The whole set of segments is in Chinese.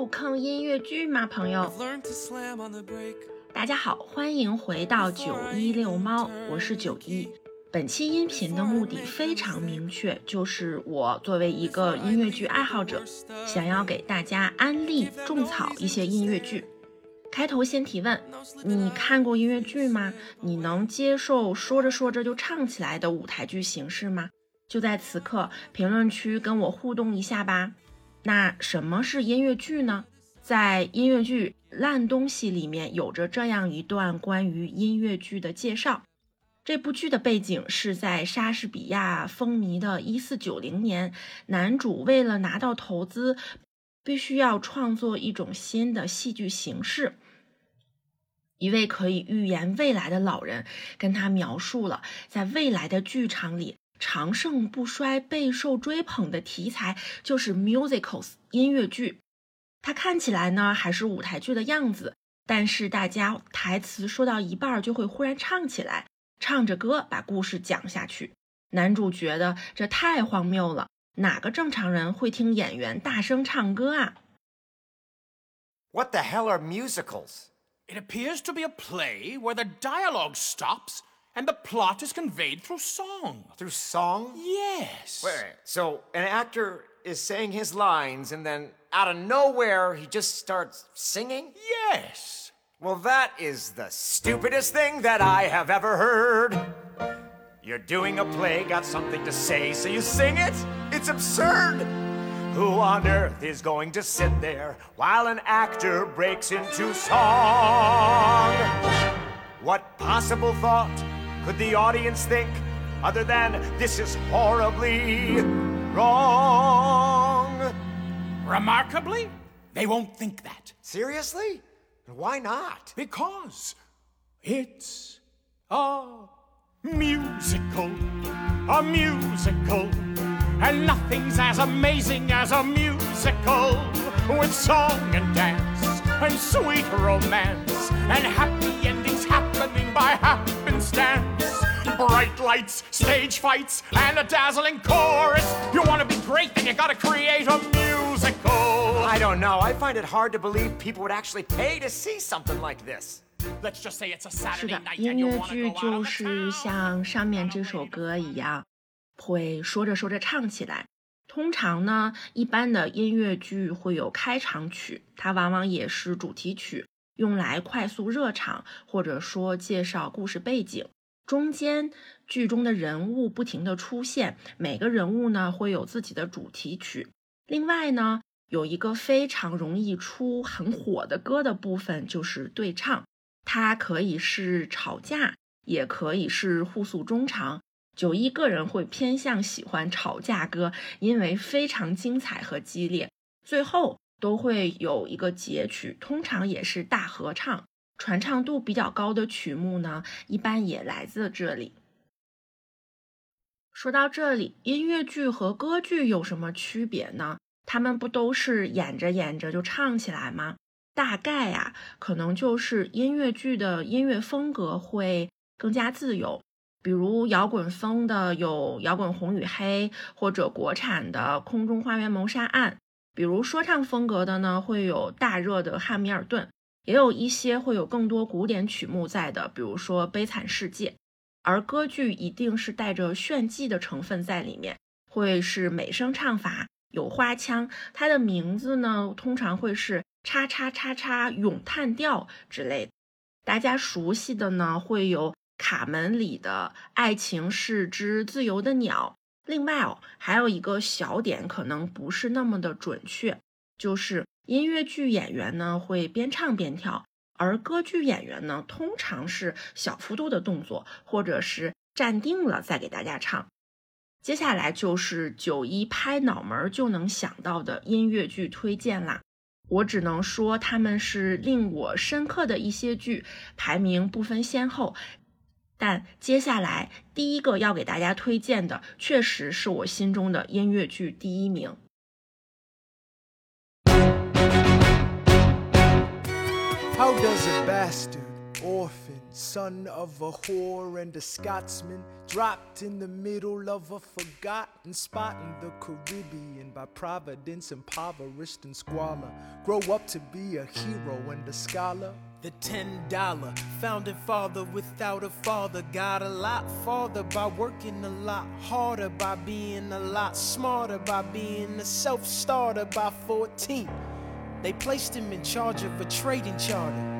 入坑音乐剧吗，朋友？大家好，欢迎回到九一遛猫，我是九一。本期音频的目的非常明确，就是我作为一个音乐剧爱好者，想要给大家安利种草一些音乐剧。开头先提问：你看过音乐剧吗？你能接受说着说着就唱起来的舞台剧形式吗？就在此刻，评论区跟我互动一下吧。那什么是音乐剧呢？在音乐剧烂东西里面有着这样一段关于音乐剧的介绍。这部剧的背景是在莎士比亚风靡的一四九零年，男主为了拿到投资，必须要创作一种新的戏剧形式。一位可以预言未来的老人跟他描述了，在未来的剧场里长盛不衰、备受追捧的题材就是 musicals 音乐剧。它看起来呢还是舞台剧的样子，但是大家台词说到一半就会忽然唱起来。唱着歌把故事讲下去，男主觉得这太荒谬了，哪个正常人会听演员大声唱歌啊？What the hell are musicals? It appears to be a play where the dialogue stops and the plot is conveyed through song. Through song? Yes. Wait, so an actor is saying his lines and then out of nowhere he just starts singing? Yes. Well, that is the stupidest thing that I have ever heard. You're doing a play, got something to say, so you sing it? It's absurd! Who on earth is going to sit there while an actor breaks into song? What possible thought could the audience think other than this is horribly wrong? Remarkably, they won't think that. Seriously? Why not? Because it's a musical, a musical, and nothing's as amazing as a musical with song and dance and sweet romance and happy endings happening by happenstance. Bright lights, stage fights, and a dazzling chorus. You want to be great, then you gotta create a musical. I don't know. I find it hard to believe people would actually pay to see something like this. Let's just say it's a Saturday 是的， night 音 and you 乐 wanna 剧 go out 就 of 是 town. 像上面这首歌一样，会说着说着唱起来。 通常呢，一般的音乐剧会有开场曲，它往往也是主题曲，用来快速热场，或者说介绍故事背景。中间剧中的人物不停的出现，每个人物呢会有自己的主题曲。另外呢，有一个非常容易出很火的歌的部分，就是对唱。它可以是吵架，也可以是互诉衷肠。九一个人会偏向喜欢吵架歌，因为非常精彩和激烈。最后都会有一个结曲，通常也是大合唱。传唱度比较高的曲目呢，一般也来自这里。说到这里，音乐剧和歌剧有什么区别呢？他们不都是演着演着就唱起来吗？大概呀、可能就是音乐剧的音乐风格会更加自由，比如摇滚风的有《摇滚红与黑》，或者国产的《空中花园谋杀案》；比如说唱风格的呢，会有大热的《汉密尔顿》，也有一些会有更多古典曲目在的，比如说《悲惨世界》。而歌剧一定是带着炫技的成分在里面，会是美声唱法，有花腔。它的名字呢，通常会是叉叉叉叉咏叹调之类的。大家熟悉的呢，会有卡门里的《爱情是只自由的鸟》。另外哦，还有一个小点可能不是那么的准确，就是音乐剧演员呢会边唱边跳。而歌剧演员呢，通常是小幅度的动作，或者是站定了再给大家唱。接下来就是九一拍脑门就能想到的音乐剧推荐啦。我只能说他们是令我深刻的一些剧，排名不分先后。但接下来第一个要给大家推荐的，确实是我心中的音乐剧第一名。 How does a bastard orphan son of a whore and a Scotsman, dropped in the middle of a forgotten spot in the Caribbean by providence, impoverished and squalor. Grow up to be a hero and a scholar. The ten dollar founding father without a father got a lot farther by working a lot harder, by being a lot smarter, by being a self starter by 14. They placed him in charge of a trading charter.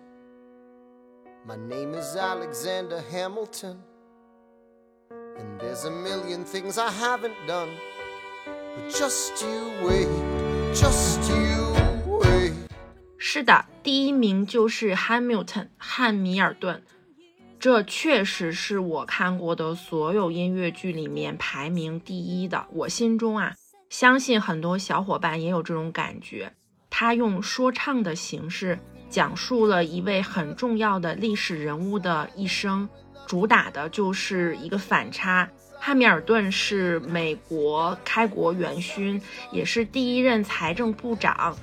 My name is Alexander Hamilton. And there's a million things I haven't done. But just you wait, just you wait. 是的，第一名就是 Hamilton 汉密尔顿，这确实是我看过的所有音乐剧里面排名第一的。我心中啊，相信很多小伙伴也有这种感觉。他用说唱的形式讲述了一位很重要的历史人物的一生，主打的就是一个反差。汉密尔顿是美国开国元勋，也是第一任财政部长。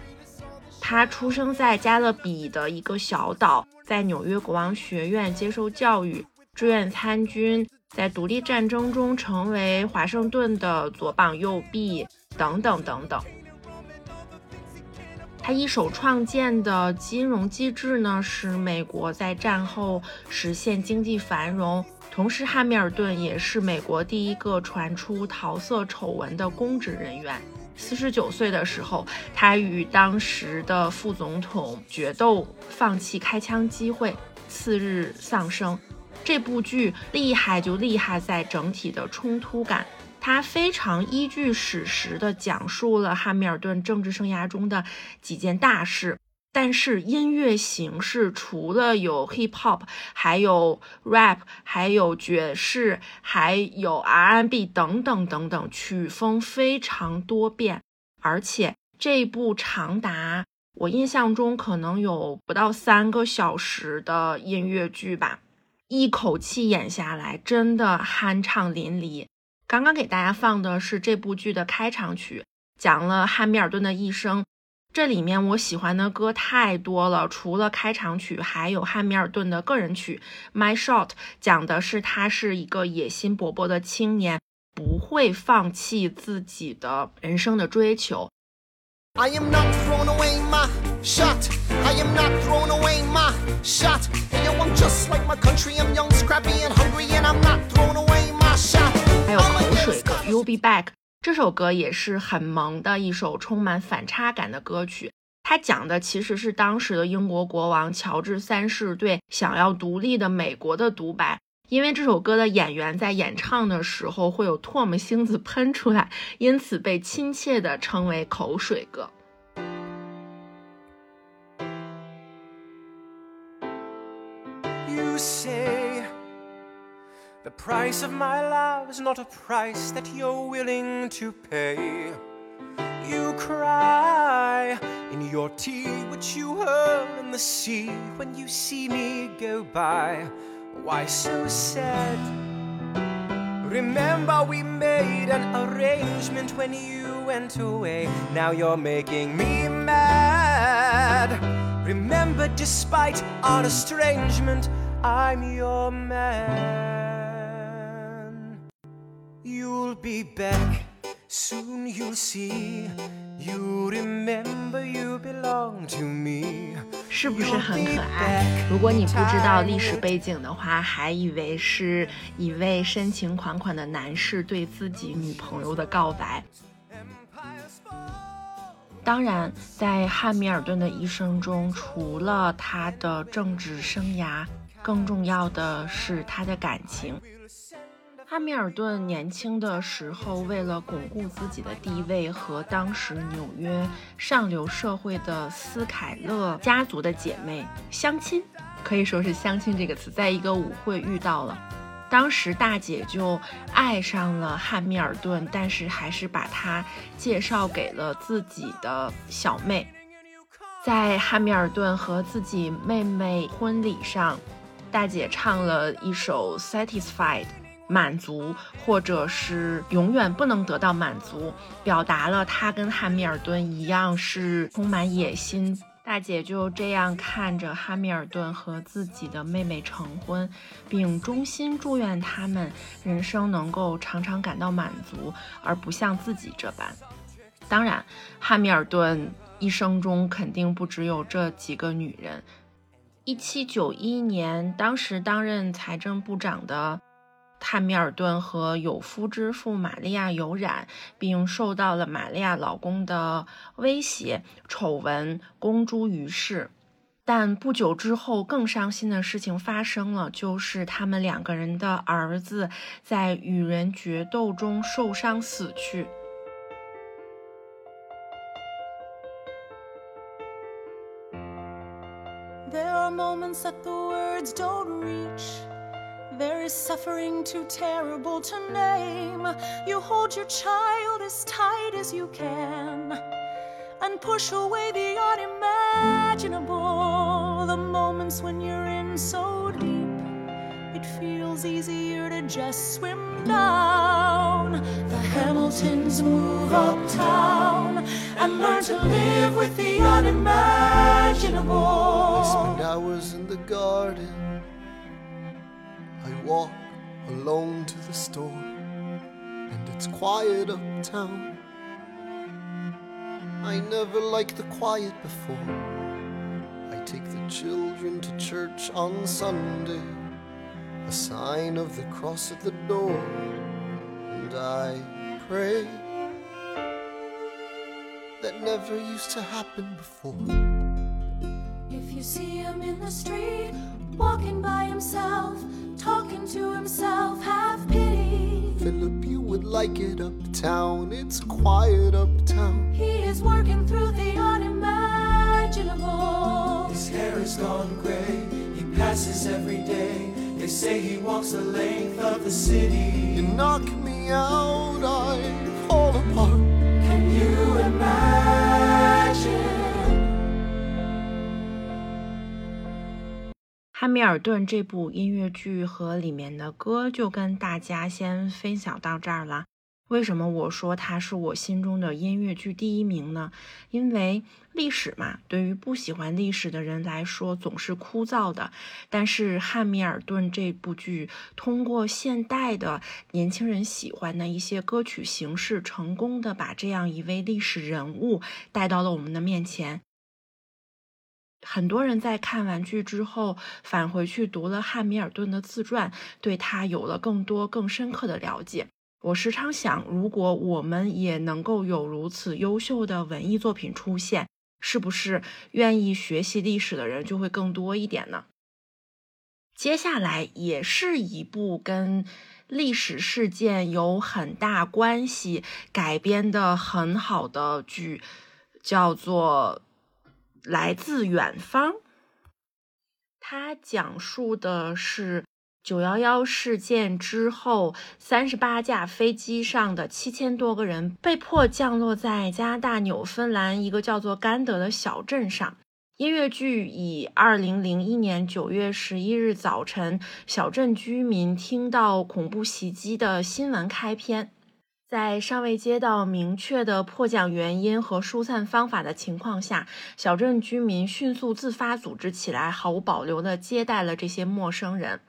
他出生在加勒比的一个小岛，在纽约国王学院接受教育，志愿参军，在独立战争中成为华盛顿的左膀右臂，等等等等。他一手创建的金融机制呢，使美国在战后实现经济繁荣。同时，汉密尔顿也是美国第一个传出桃色丑闻的公职人员。四十九岁的时候，他与当时的副总统决斗，放弃开枪机会，次日丧生。这部剧厉害就厉害在整体的冲突感。它非常依据史实的讲述了汉密尔顿政治生涯中的几件大事，但是音乐形式除了有 hip hop，还有 rap，还有爵士，还有 R&B 等等等等，曲风非常多变，而且这部长达我印象中可能有不到三个小时的音乐剧吧，一口气演下来真的酣畅淋漓。刚刚给大家放的是这部剧的开场曲，讲了汉密尔顿的一生。这里面我喜欢的歌太多了，除了开场曲，还有汉密尔顿的个人曲《My Shot》，讲的是他是一个野心勃勃的青年，不会放弃自己的人生的追求。I am not throwing away my shot. I am not throwing away my shot. Hey, yo, I'm just like my country. I'm young, scrappy, and hungry, and I'm not throwing away my shot. 水歌《You'll Be Back》这首歌也是很萌的一首充满反差感的歌曲。它讲的其实是当时的英国国王乔治三世对想要独立的美国的独白。因为这首歌的演员在演唱的时候会有唾沫星子喷出来，因此被亲切地称为口水歌。You say the price of my love is not a price that you're willing to pay. You cry in your tea, which you hurl in the sea when you see me go by. Why so sad? Remember, we made an arrangement when you went away. Now you're making me mad. Remember, despite our estrangement, I'm your man. You'll be back, soon you'll see. You remember you belong to me. 是不是很可爱？如果你不知道历史背景的话，还以为是一位深情款款的男士对自己女朋友的告白。当然，在汉密尔顿的一生中，除了他的政治生涯，更重要的是他的感情。汉密尔顿年轻的时候，为了巩固自己的地位，和当时纽约上流社会的斯凯勒家族的姐妹相亲，可以说是相亲这个词，在一个舞会遇到了。当时大姐就爱上了汉密尔顿，但是还是把他介绍给了自己的小妹。在汉密尔顿和自己妹妹婚礼上，大姐唱了一首《Satisfied》，满足，或者是永远不能得到满足，表达了她跟汉密尔顿一样是充满野心。大姐就这样看着汉密尔顿和自己的妹妹成婚，并衷心祝愿他们人生能够常常感到满足，而不像自己这般。当然，汉密尔顿一生中肯定不只有这几个女人。一七九一年，当时担任财政部长的。汉密尔顿和有夫之妇玛利亚有染，并受到了玛利亚老公的威胁，丑闻公诸于世。但不久之后，更伤心的事情发生了，就是他们两个人的儿子在与人决斗中受伤死去。There are moments that the words don't reach. There is suffering too terrible to name. You hold your child as tight as you can and push away the unimaginable. The moments when you're in so deep, it feels easier to just swim down. The Hamiltons move uptown and learn to live with the unimaginable. I spend hours in the garden walk alone to the store, and it's quiet uptown. I never liked the quiet before. I take the children to church on Sunday, a sign of the cross at the door, and I pray. That never used to happen before. If you see him in the street, walking by himself, talking to himself, have pity. Philip, you would like it uptown. It's quiet uptown. He is working through the unimaginable. His hair is gone gray. He passes every day. They say he walks the length of the city. You knock me out, I fall apart. 汉密尔顿这部音乐剧和里面的歌就跟大家先分享到这儿了。为什么我说它是我心中的音乐剧第一名呢？因为历史嘛，对于不喜欢历史的人来说总是枯燥的。但是汉密尔顿这部剧通过现代的年轻人喜欢的一些歌曲形式，成功的把这样一位历史人物带到了我们的面前。很多人在看完剧之后返回去读了汉密尔顿的自传，对他有了更多更深刻的了解。我时常想，如果我们也能够有如此优秀的文艺作品出现，是不是愿意学习历史的人就会更多一点呢？接下来也是一部跟历史事件有很大关系、改编的很好的剧，叫做。来自远方，它讲述的是九幺幺事件之后，三十八架飞机上的七千多个人被迫降落在加拿大纽芬兰一个叫做甘德的小镇上。音乐剧以二零零一年九月十一日早晨小镇居民听到恐怖袭击的新闻开篇。在尚未接到明确的迫降原因和疏散方法的情况下，小镇居民迅速自发组织起来，毫无保留地接待了这些陌生人。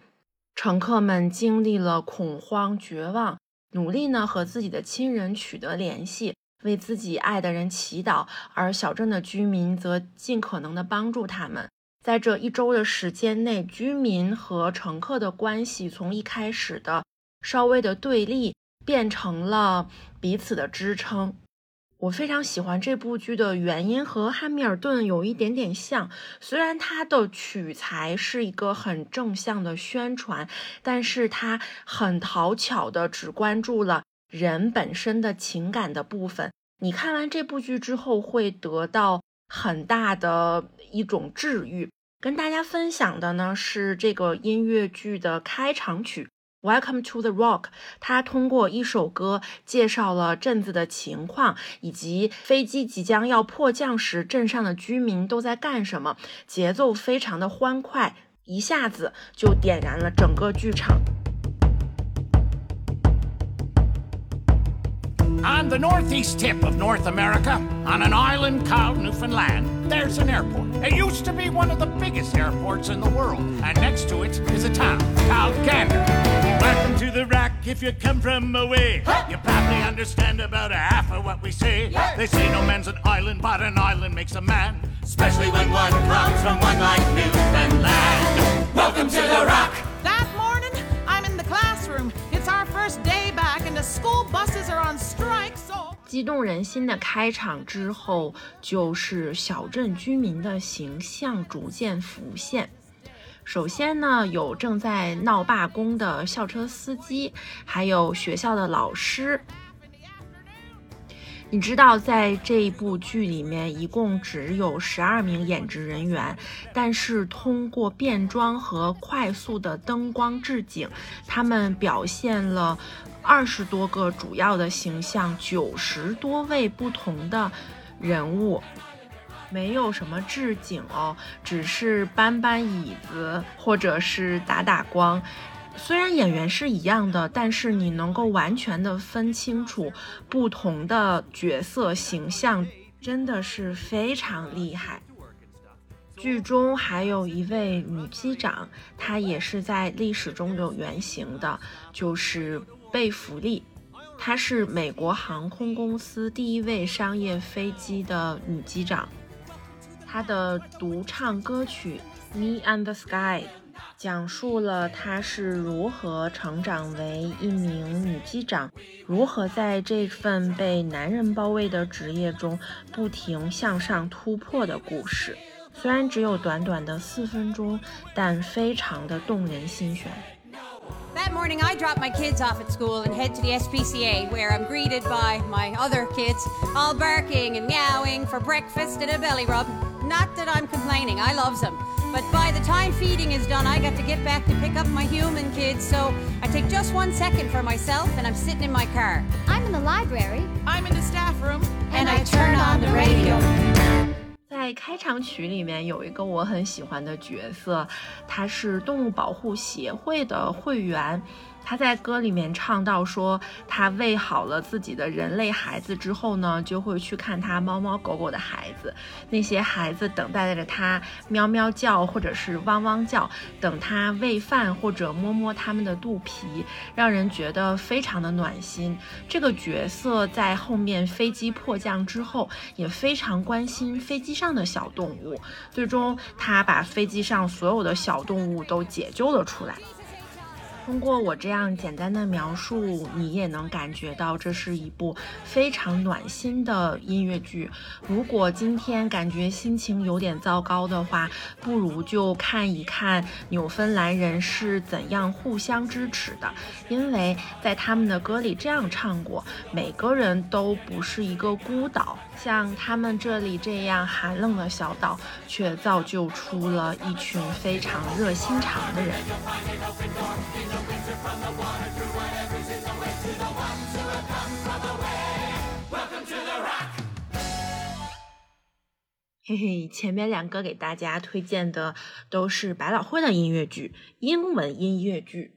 乘客们经历了恐慌、绝望，努力呢和自己的亲人取得联系，为自己爱的人祈祷，而小镇的居民则尽可能地帮助他们。在这一周的时间内，居民和乘客的关系从一开始的稍微的对立。变成了彼此的支撑。我非常喜欢这部剧的原因和《汉密尔顿》有一点点像，虽然它的取材是一个很正向的宣传，但是它很讨巧的只关注了人本身的情感的部分。你看完这部剧之后，会得到很大的一种治愈。跟大家分享的呢是这个音乐剧的开场曲。Welcome to the Rock，他通过一首歌介绍了镇子的情况，以及飞机即将要迫降时，镇上的居民都在干什么。节奏非常的欢快，一下子就点燃了整个剧场。On the northeast tip of North America, on an island called Newfoundland, there's an airport. It used to be one of the biggest airports in the world, and next to it is a town called Gander. Welcome to the rock if you come from away. You probably understand about a half of what we say. They say no man's an island, but an island makes a man. Especially when one comes from one like Newfoundland. Welcome to the rock. 激动人心的开场之后，就是小镇居民的形象逐渐浮现。首先呢，有正在闹罢工的校车司机，还有学校的老师。你知道，在这一部剧里面，一共只有十二名演职人员，但是通过变装和快速的灯光置景，他们表现了二十多个主要的形象，九十多位不同的人物。没有什么置景哦，只是搬搬椅子或者是打打光。虽然演员是一样的，但是你能够完全的分清楚不同的角色形象，真的是非常厉害。剧中还有一位女机长，她也是在历史中有原型的，就是贝弗利。她是美国航空公司第一位商业飞机的女机长。她的独唱歌曲《Me and the Sky》讲述了她是如何成长为一名女机长，如何在这份被男人包围的职业中不停向上突破的故事。虽然只有短短的四分钟，但非常的动人心弦。That morning, I drop my kids off at school and head to the SPCA, where I'm greeted by my other kids, all barking and meowing for breakfast and a belly rub. Not that I'm complaining, I love them. But by the time feeding is done, I got to get back to pick up my human kids, so I take just one second for myself and I'm sitting in my car. I'm in the library. I'm in the staff room. And I turn on the radio. 在开场曲里面有一个我很喜欢的角色，他是动物保护协会的会员。 他在歌里面唱到说，他喂好了自己的人类孩子之后呢，就会去看他猫猫狗狗的孩子。那些孩子等待着他喵喵叫或者是汪汪叫，等他喂饭或者摸摸他们的肚皮，让人觉得非常的暖心。这个角色在后面飞机迫降之后，也非常关心飞机上的小动物。最终，他把飞机上所有的小动物都解救了出来。通过我这样简单的描述，你也能感觉到这是一部非常暖心的音乐剧。如果今天感觉心情有点糟糕的话，不如就看一看纽芬兰人是怎样互相支持的，因为在他们的歌里这样唱过：每个人都不是一个孤岛，像他们这里这样寒冷的小岛，却造就出了一群非常热心肠的人。嘿嘿，前面两个给大家推荐的都是百老汇的音乐剧，英文音乐剧，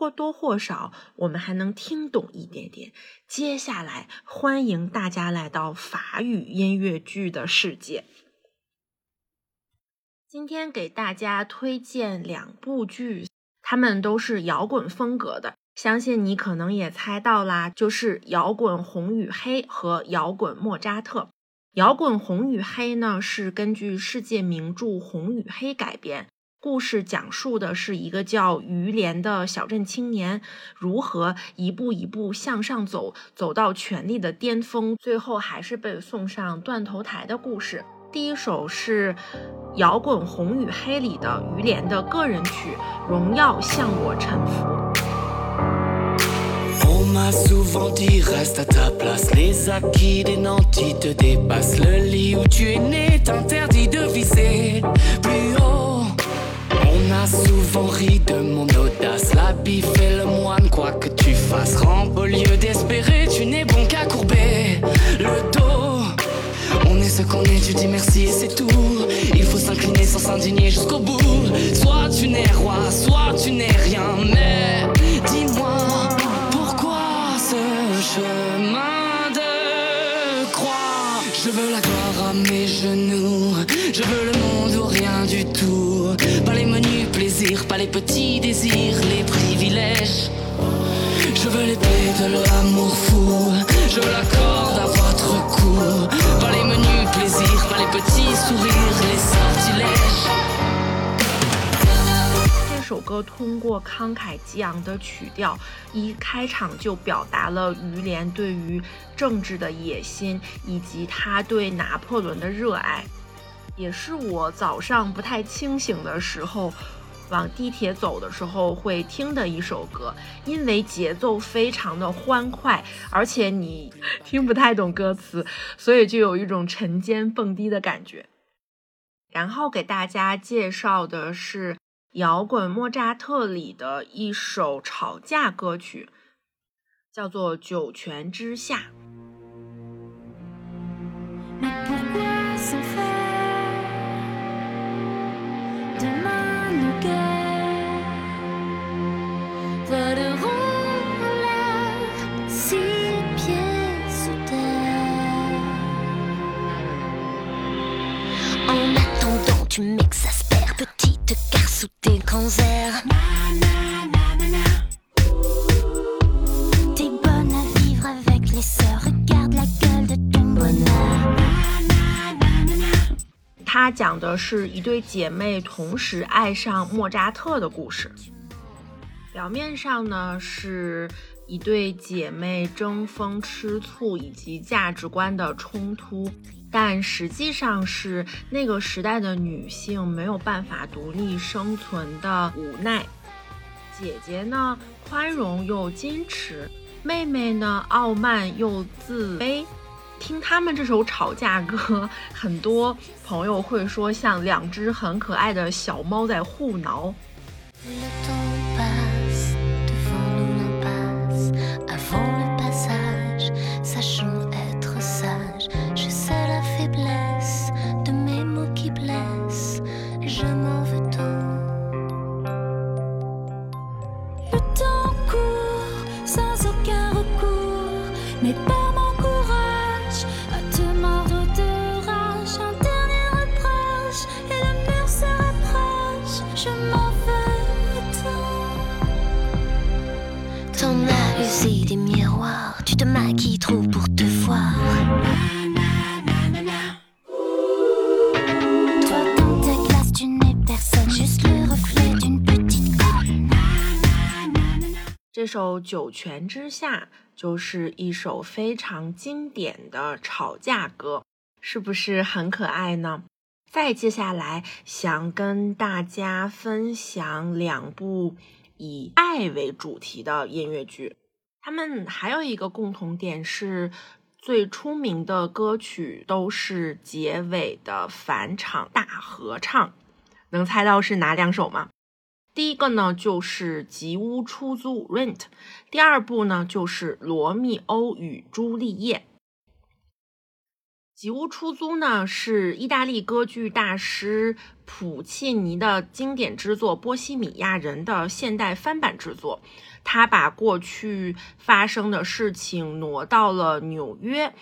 或多或少我们还能听懂一点点。接下来，欢迎大家来到法语音乐剧的世界。今天给大家推荐两部剧，它们都是摇滚风格的，相信你可能也猜到啦，就是摇滚《红与黑》和摇滚《莫扎特》。摇滚《红与黑》呢是根据世界名著《红与黑》改编，故事讲述的是一个叫于连的小镇青年如何一步一步向上走，走到权力的巅峰，最后还是被送上断头台的故事。第一首是摇滚《红与黑》里的于连的个人曲《荣耀向我臣服》。On a souvent ri de mon audace, l'habit fait le moine, quoi que tu fasses. Rampe au lieu d'espérer, tu n'es bon qu'à courber le dos. On est ce qu'on est, tu dis merci et c'est tout. Il faut s'incliner sans s'indigner jusqu'au bout. Soit tu n'es roi, soit tu n'es rien, mais dis-moi pourquoi ce chemin de croix? Je veux la gloire à mes genoux, je veux le 这首歌通过慷慨激昂的曲调，一开场就表达了于连对于政治的野心，以及他对拿破仑的热爱，也是我早上不太清醒的时候，往地铁走的时候会听的一首歌，因为节奏非常的欢快，而且你 听不太懂歌词，所以就有一种晨间蹦迪的感觉。然后给大家介绍的是摇滚莫扎特里的一首吵架歌曲，叫做《九泉之下》。Sous tes grands airs. T'es bonne à vivre avec les sœurs, regarde la gueule de ton bonheur. 它讲的是一对姐妹同时爱上莫扎特的故事。表面上呢是一对姐妹争风吃醋以及价值观的冲突，但实际上是那个时代的女性没有办法独立生存的无奈。姐姐呢宽容又矜持，妹妹呢傲慢又自卑。听他们这首吵架歌，很多朋友会说像两只很可爱的小猫在互挠。首《九泉之下》就是一首非常经典的吵架歌，是不是很可爱呢？再接下来想跟大家分享两部以爱为主题的音乐剧，它们还有一个共同点是，最出名的歌曲都是结尾的返场大合唱，能猜到是哪两首吗？第一个呢就是《吉屋出租》（Rent），第二部呢就是《罗密欧与朱丽叶》。《吉屋出租》呢是意大利歌剧大师普契尼的经典之作《波西米亚人》的现代翻版制作。他把过去发生的事情挪到了纽约，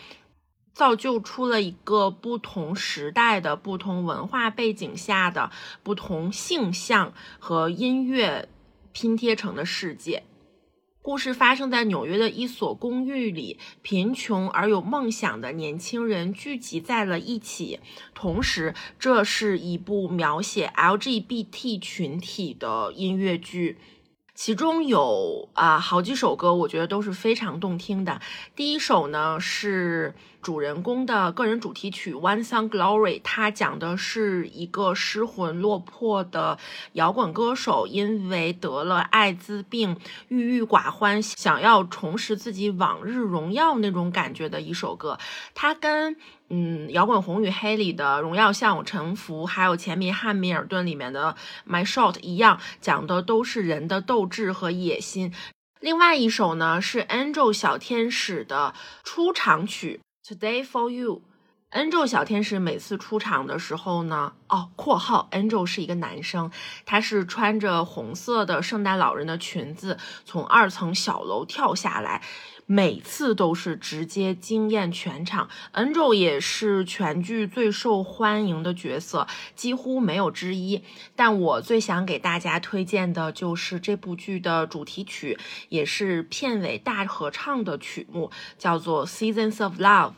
造就出了一个不同时代的、不同文化背景下的不同性向和音乐拼贴成的世界。故事发生在纽约的一所公寓里，贫穷而有梦想的年轻人聚集在了一起。同时，这是一部描写 LGBT 群体的音乐剧。其中有啊好几首歌，我觉得都是非常动听的。第一首呢是主人公的个人主题曲《One Song Glory》，它讲的是一个失魂落魄的摇滚歌手，因为得了艾滋病，郁郁寡欢，想要重拾自己往日荣耀那种感觉的一首歌。它跟嗯，摇滚红与黑里的《荣耀向我臣服》，还有前面汉密尔顿里面的《My Shot》一样，讲的都是人的斗志和野心。另外一首呢是 Angel 小天使的出场曲《Today for You》。Angel 小天使每次出场的时候呢，哦，括号 Angel 是一个男生，他是穿着红色的圣诞老人的裙子，从二层小楼跳下来。每次都是直接惊艳全场，Angel 也是全剧最受欢迎的角色，几乎没有之一。但我最想给大家推荐的就是这部剧的主题曲，也是片尾大合唱的曲目，叫做《Seasons of Love》。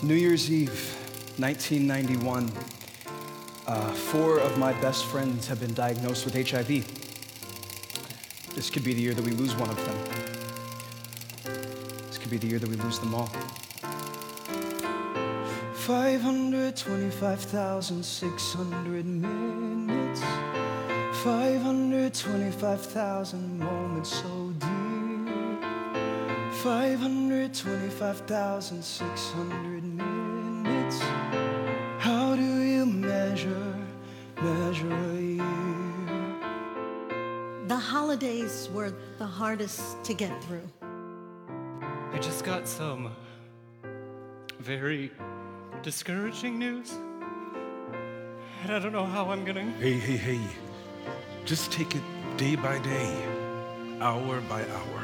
New Year's Eve, 1991. Uh, four of my best friends have been diagnosed with HIV. This could be the year that we lose one of them. This could be the year that we lose them all. 525,600 minutes. 525,000 moments so dear. 525,600 holidays were the hardest to get through. I just got some very discouraging news. And I don't know how I'm gonna. Hey, hey, hey. Just take it day by day, hour by hour.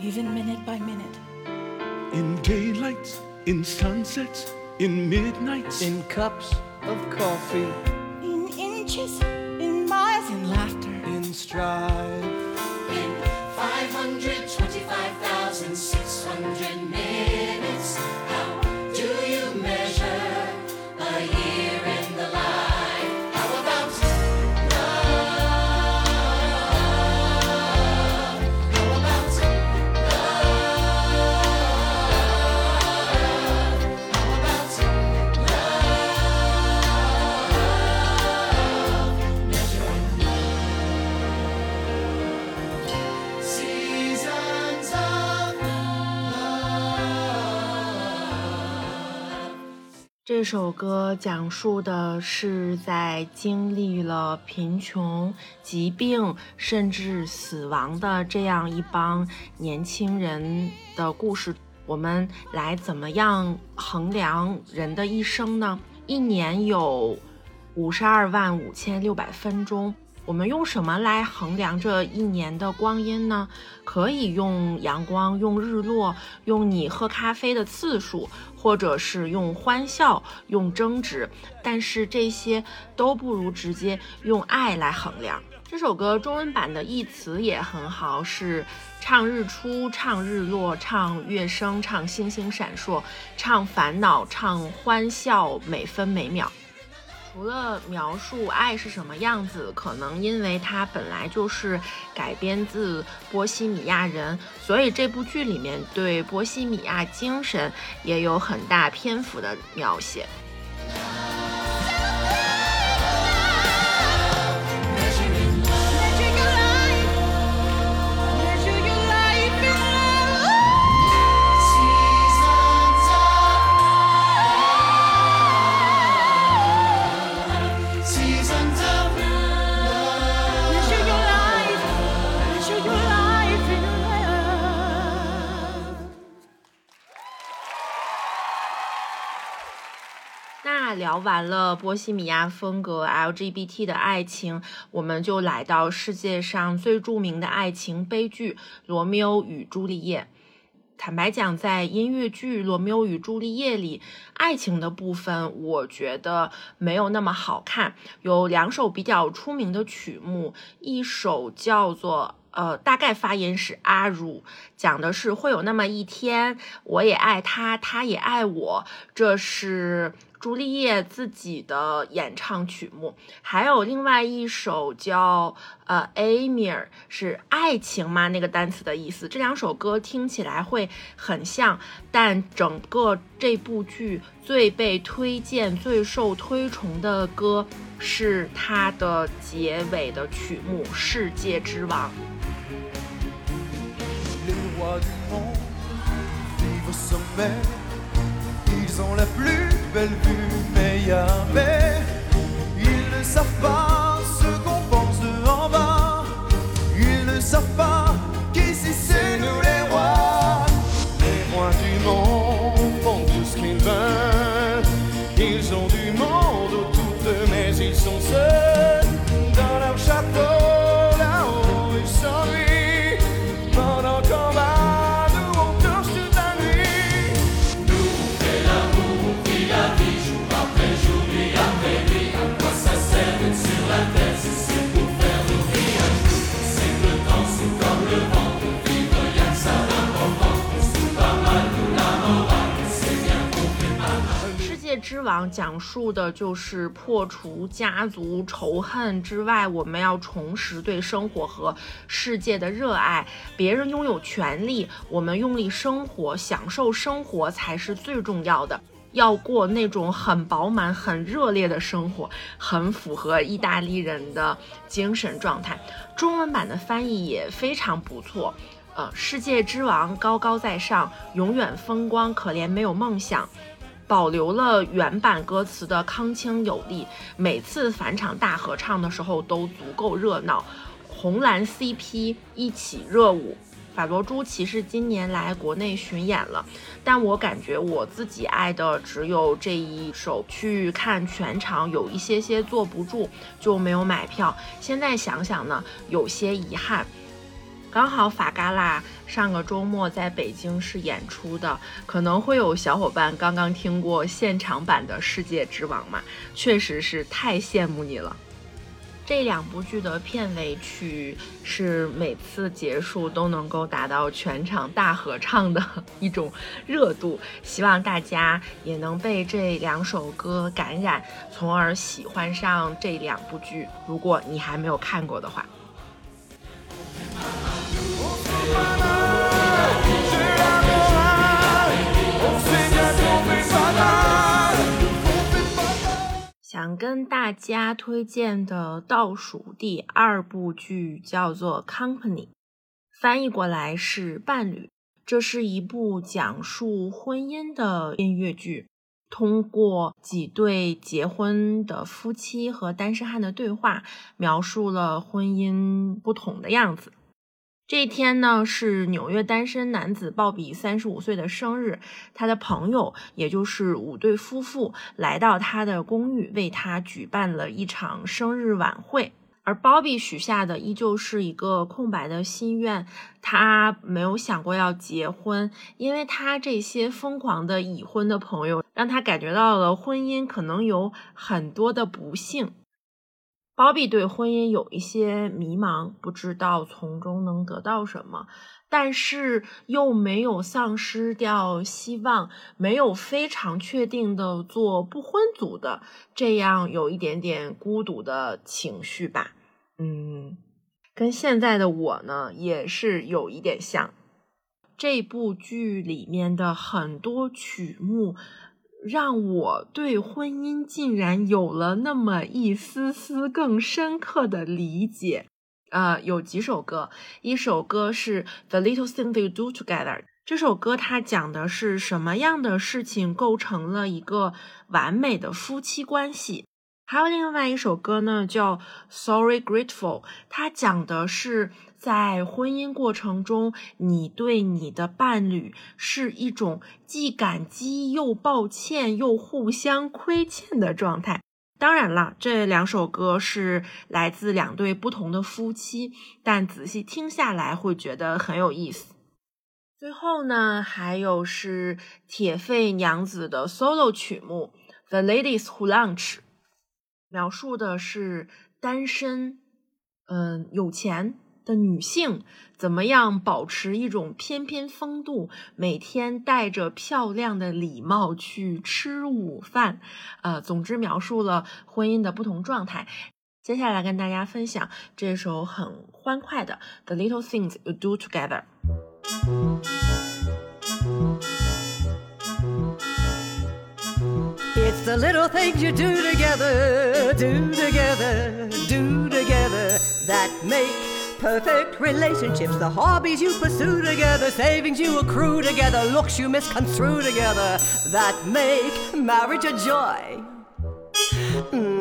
Even minute by minute. In daylights, in sunsets, in midnights, in cups of coffee, 这首歌讲述的是在经历了贫穷、疾病甚至死亡的这样一帮年轻人的故事。我们来怎么样衡量人的一生呢？一年有五十二万五千六百分钟。我们用什么来衡量这一年的光阴呢？可以用阳光，用日落，用你喝咖啡的次数，或者是用欢笑，用争执，但是这些都不如直接用爱来衡量。这首歌中文版的译词也很好，是唱日出，唱日落，唱月升，唱星星闪烁，唱烦恼，唱欢笑，每分每秒。除了描述爱是什么样子，可能因为它本来就是改编自波西米亚人，所以这部剧里面对波西米亚精神也有很大篇幅的描写。聊完了波西米亚风格 LGBT 的爱情，我们就来到世界上最著名的爱情悲剧《罗密欧与朱丽叶》。坦白讲，在音乐剧《罗密欧与朱丽叶》里，爱情的部分我觉得没有那么好看。有两首比较出名的曲目，一首叫做。呃，大概发音是阿如，讲的是会有那么一天，我也爱他，他也爱我，这是朱丽叶自己的演唱曲目。还有另外一首叫呃《Amir》，是爱情吗？那个单词的意思。这两首歌听起来会很像，但整个这部剧最被推荐、最受推崇的歌是它的结尾的曲目《世界之王》。Les rois du monde vivent au sommet. Ils ont la plus belle vue, mais jamais ils ne savent pas ce qu'on pense en bas. Ils ne savent pas 王讲述的就是破除家族仇恨之外，我们要重拾对生活和世界的热爱。别人拥有权利，我们用力生活，享受生活才是最重要的。要过那种很饱满、很热烈的生活，很符合意大利人的精神状态。中文版的翻译也非常不错。呃，世界之王高高在上，永远风光，可怜没有梦想。保留了原版歌词的铿锵有力，每次返场大合唱的时候都足够热闹，红蓝 CP 一起热舞。法罗朱其实今年来国内巡演了，但我感觉我自己爱的只有这一首，去看全场有一些些坐不住，就没有买票。现在想想呢，有些遗憾。刚好法嘎啦上个周末在北京是演出的，可能会有小伙伴刚刚听过现场版的《世界之王》嘛，确实是太羡慕你了。这两部剧的片尾曲是每次结束都能够达到全场大合唱的一种热度，希望大家也能被这两首歌感染，从而喜欢上这两部剧。如果你还没有看过的话。想跟大家推荐的倒数第二部剧叫做《Company》，翻译过来是“伴侣”。这是一部讲述婚姻的音乐剧，通过几对结婚的夫妻和单身汉的对话，描述了婚姻不同的样子。这一天呢，是纽约单身男子鲍比三十五岁的生日。他的朋友，也就是五对夫妇，来到他的公寓，为他举办了一场生日晚会。而 Bobby 许下的依旧是一个空白的心愿，他没有想过要结婚，因为他这些疯狂的已婚的朋友，让他感觉到了婚姻可能有很多的不幸。Bobby 对婚姻有一些迷茫，不知道从中能得到什么，但是又没有丧失掉希望，没有非常确定的做不婚族的这样有一点点孤独的情绪吧。嗯，跟现在的我呢也是有一点像。这部剧里面的很多曲目。让我对婚姻竟然有了那么一丝丝更深刻的理解。呃，有几首歌，一首歌是《The Little Things You Do Together》，这首歌它讲的是什么样的事情构成了一个完美的夫妻关系。还有另外一首歌呢，叫《Sorry Grateful》，它讲的是在婚姻过程中，你对你的伴侣是一种既感激又抱歉又互相亏欠的状态。当然了，这两首歌是来自两对不同的夫妻，但仔细听下来会觉得很有意思。最后呢，还有是铁肺娘子的 solo 曲目《The Ladies Who Lunch》，描述的是单身，嗯，有钱的女性怎么样保持一种翩翩风度，每天戴着漂亮的礼帽去吃午饭，呃，总之描述了婚姻的不同状态。接下来跟大家分享这首很欢快的《The Little Things You Do Together》。It's the little things you do together, do together, do together that make perfect relationships. The hobbies you pursue together, savings you accrue together, looks you misconstrue together that make marriage a joy. Mhm.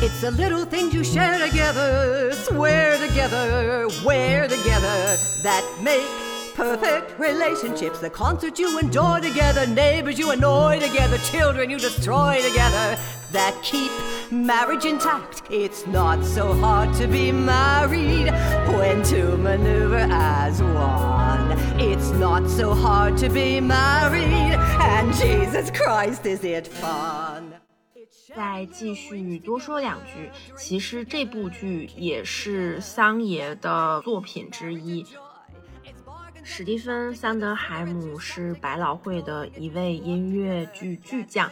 It's the little things you share together, swear together, wear together that make perfect relationships. The concerts you enjoy together, neighbors you annoy together, children you destroy together that keep marriage intact. It's not so hard to be married when two maneuver as one. It's not so hard to be married, and Jesus Christ, is it fun? 再继续多说两句，其实这部剧也是桑爷的作品之一。 史蒂芬·桑德海姆是百老汇的一位音乐剧巨匠，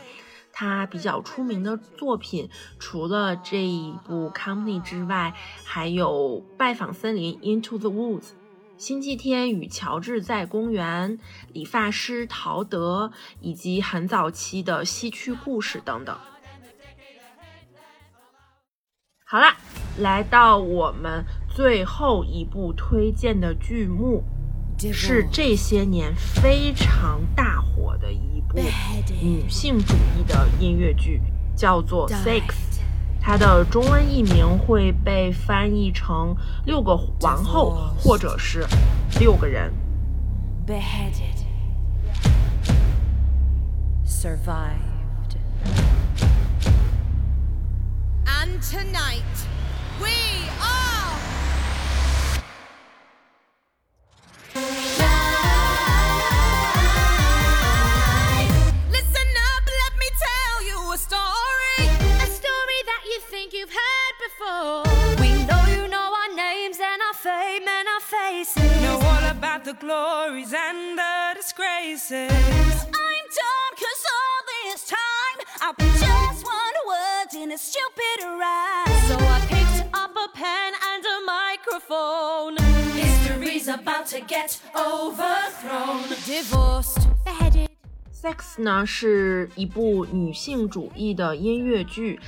他比较出名的作品除了这一部《Company》之外，还有《拜访森林》（Into the Woods）、《星期天与乔治在公园》、《理发师陶德》以及很早期的《西区故事》等等。好啦，来到我们最后一部推荐的剧目，是这些年非常大火的一部女性主义的音乐剧，叫做《Six》，它的中文译名会被翻译成“六个王后”或者是“六个人”。beheaded, survived. And tonight, we are. The glories and the disgraces. I'm done cause all this time I'll be just want words in a stupid rhyme. So I picked up a pen and a microphone. History's about to get overthrown. Divorced, beheaded. Sex 呢是一部女性主义的音乐剧，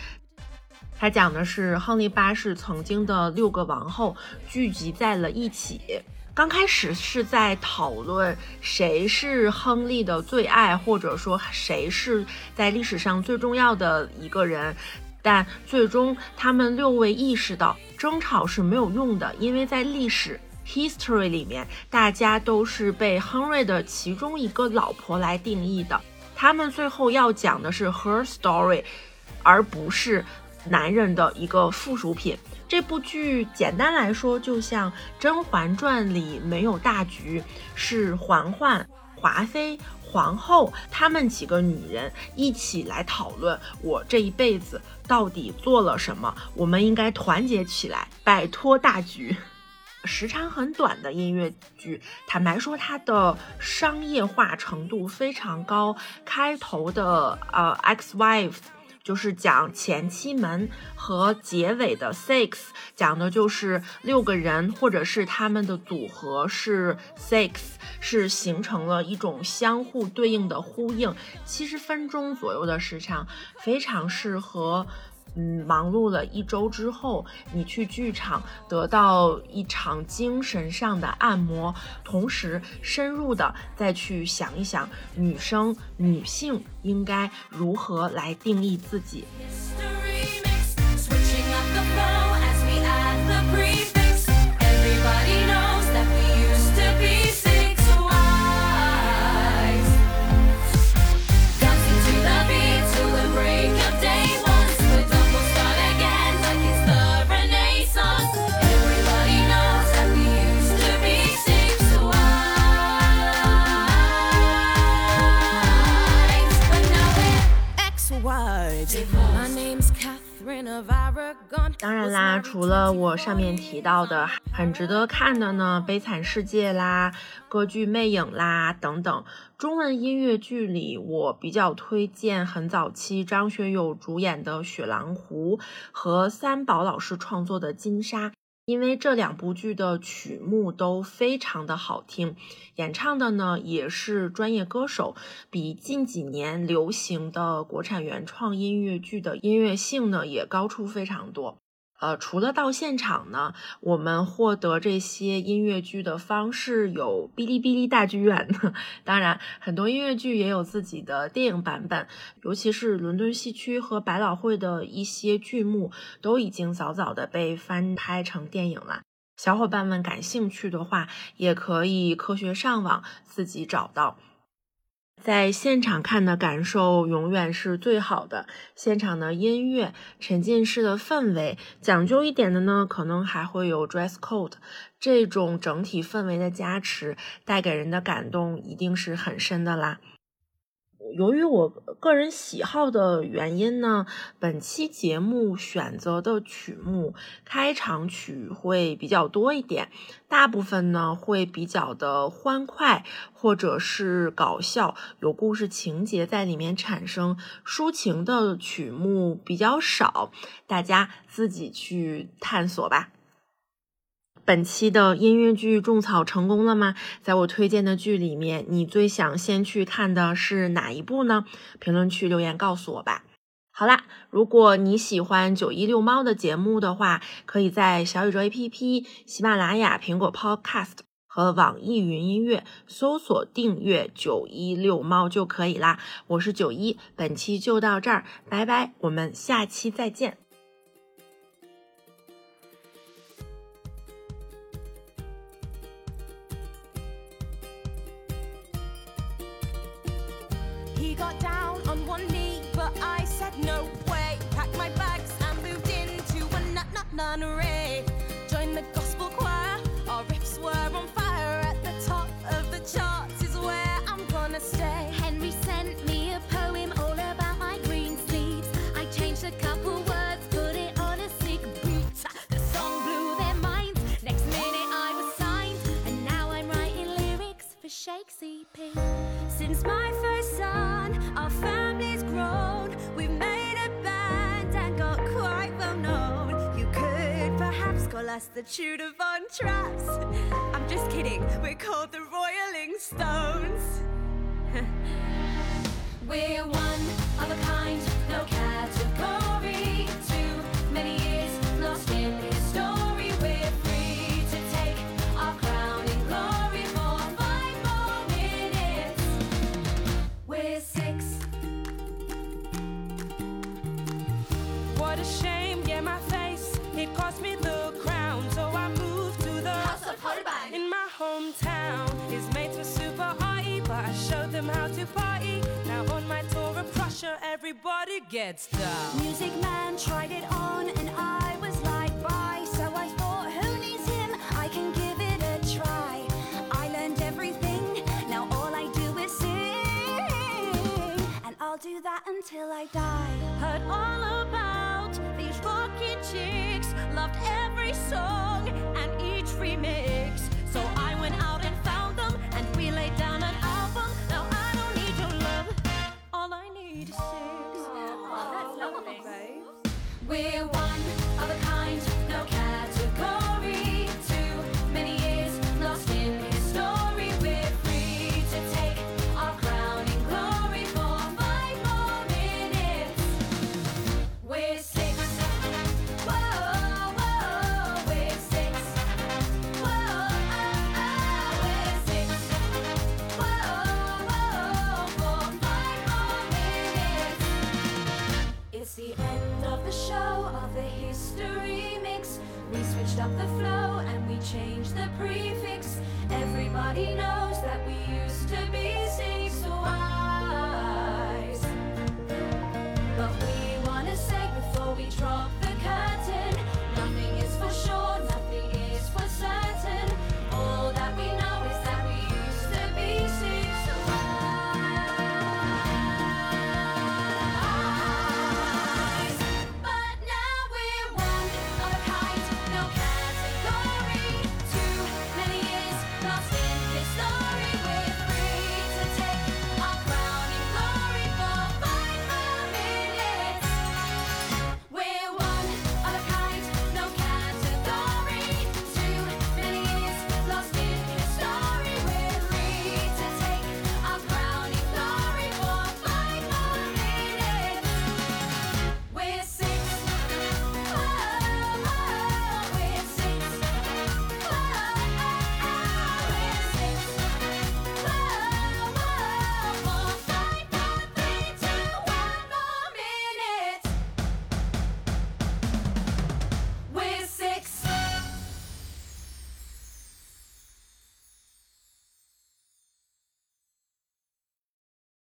它讲的是亨利八世曾经的六个王后聚集在了一起。刚开始是在讨论谁是亨利的最爱，或者说谁是在历史上最重要的一个人，但最终他们六位意识到争吵是没有用的，因为在历史 history 里面，大家都是被亨瑞的其中一个老婆来定义的。他们最后要讲的是 her story，而不是男人的一个附属品。这部剧简单来说，就像《甄嬛传》里没有大局，是嬛嬛、华妃、皇后她们几个女人一起来讨论我这一辈子到底做了什么，我们应该团结起来，摆脱大局。时长很短的音乐剧，坦白说，它的商业化程度非常高。开头的呃，X wife 就是讲前期门，和结尾的 Six 讲的就是六个人或者是他们的组合是 Six，是形成了一种相互对应的呼应。七十分钟左右的时长，非常适合。嗯，忙碌了一周之后，你去剧场得到一场精神上的按摩，同时深入的再去想一想女生、女性应该如何来定义自己。当然啦，除了我上面提到的很值得看的呢，《悲惨世界》啦、歌剧《魅影》啦等等，中文音乐剧里，我比较推荐很早期张学友主演的《雪狼湖》和三宝老师创作的《金沙》。因为这两部剧的曲目都非常的好听，演唱的呢也是专业歌手，比近几年流行的国产原创音乐剧的音乐性呢也高出非常多。呃，除了到现场呢，我们获得这些音乐剧的方式有哔哩哔哩大剧院，当然很多音乐剧也有自己的电影版本，尤其是伦敦西区和百老汇的一些剧目都已经早早的被翻拍成电影了。小伙伴们感兴趣的话，也可以科学上网自己找到。在现场看的感受永远是最好的。现场的音乐、沉浸式的氛围，讲究一点的呢，可能还会有 dress code 这种整体氛围的加持，带给人的感动一定是很深的啦。由于我个人喜好的原因呢，本期节目选择的曲目开场曲会比较多一点，大部分呢会比较的欢快或者是搞笑，有故事情节在里面产生。抒情的曲目比较少，大家自己去探索吧。本期的音乐剧种草成功了吗？在我推荐的剧里面，你最想先去看的是哪一部呢？评论区留言告诉我吧。好啦，如果你喜欢九一六猫的节目的话，可以在小宇宙 APP、喜马拉雅、苹果 Podcast 和网易云音乐搜索订阅九一六猫就可以啦。我是九一，本期就到这儿，拜拜，我们下期再见。Got down on one knee, but I said no way. Packed my bags and moved into a nut nut nunnery. Our family's grown. We've made a band and got quite well known. You could perhaps call us the Tudor Von Traps. I'm just kidding. We're called the Royaling Stones. We're one of a kind, no category. A shame, yeah, my face. It cost me the crown, so I moved to the House of Holbein. in my hometown. His mates were super haughty, but I showed them how to party. Now on my tour of Prussia, everybody gets down. Music man tried it on, and I was like, bye. So I thought, who needs him? I can give it a try. I learned everything. Now all I do is sing, and I'll do that until I die. Heard all about these rockin' chicks, loved every song and each remix. So I went out and found them, and we laid down an album. Now I don't need your love, all I need is sex. Oh, that's lovely. We're one. switched up the flow and we changed the prefix. Everybody knows that we used to be.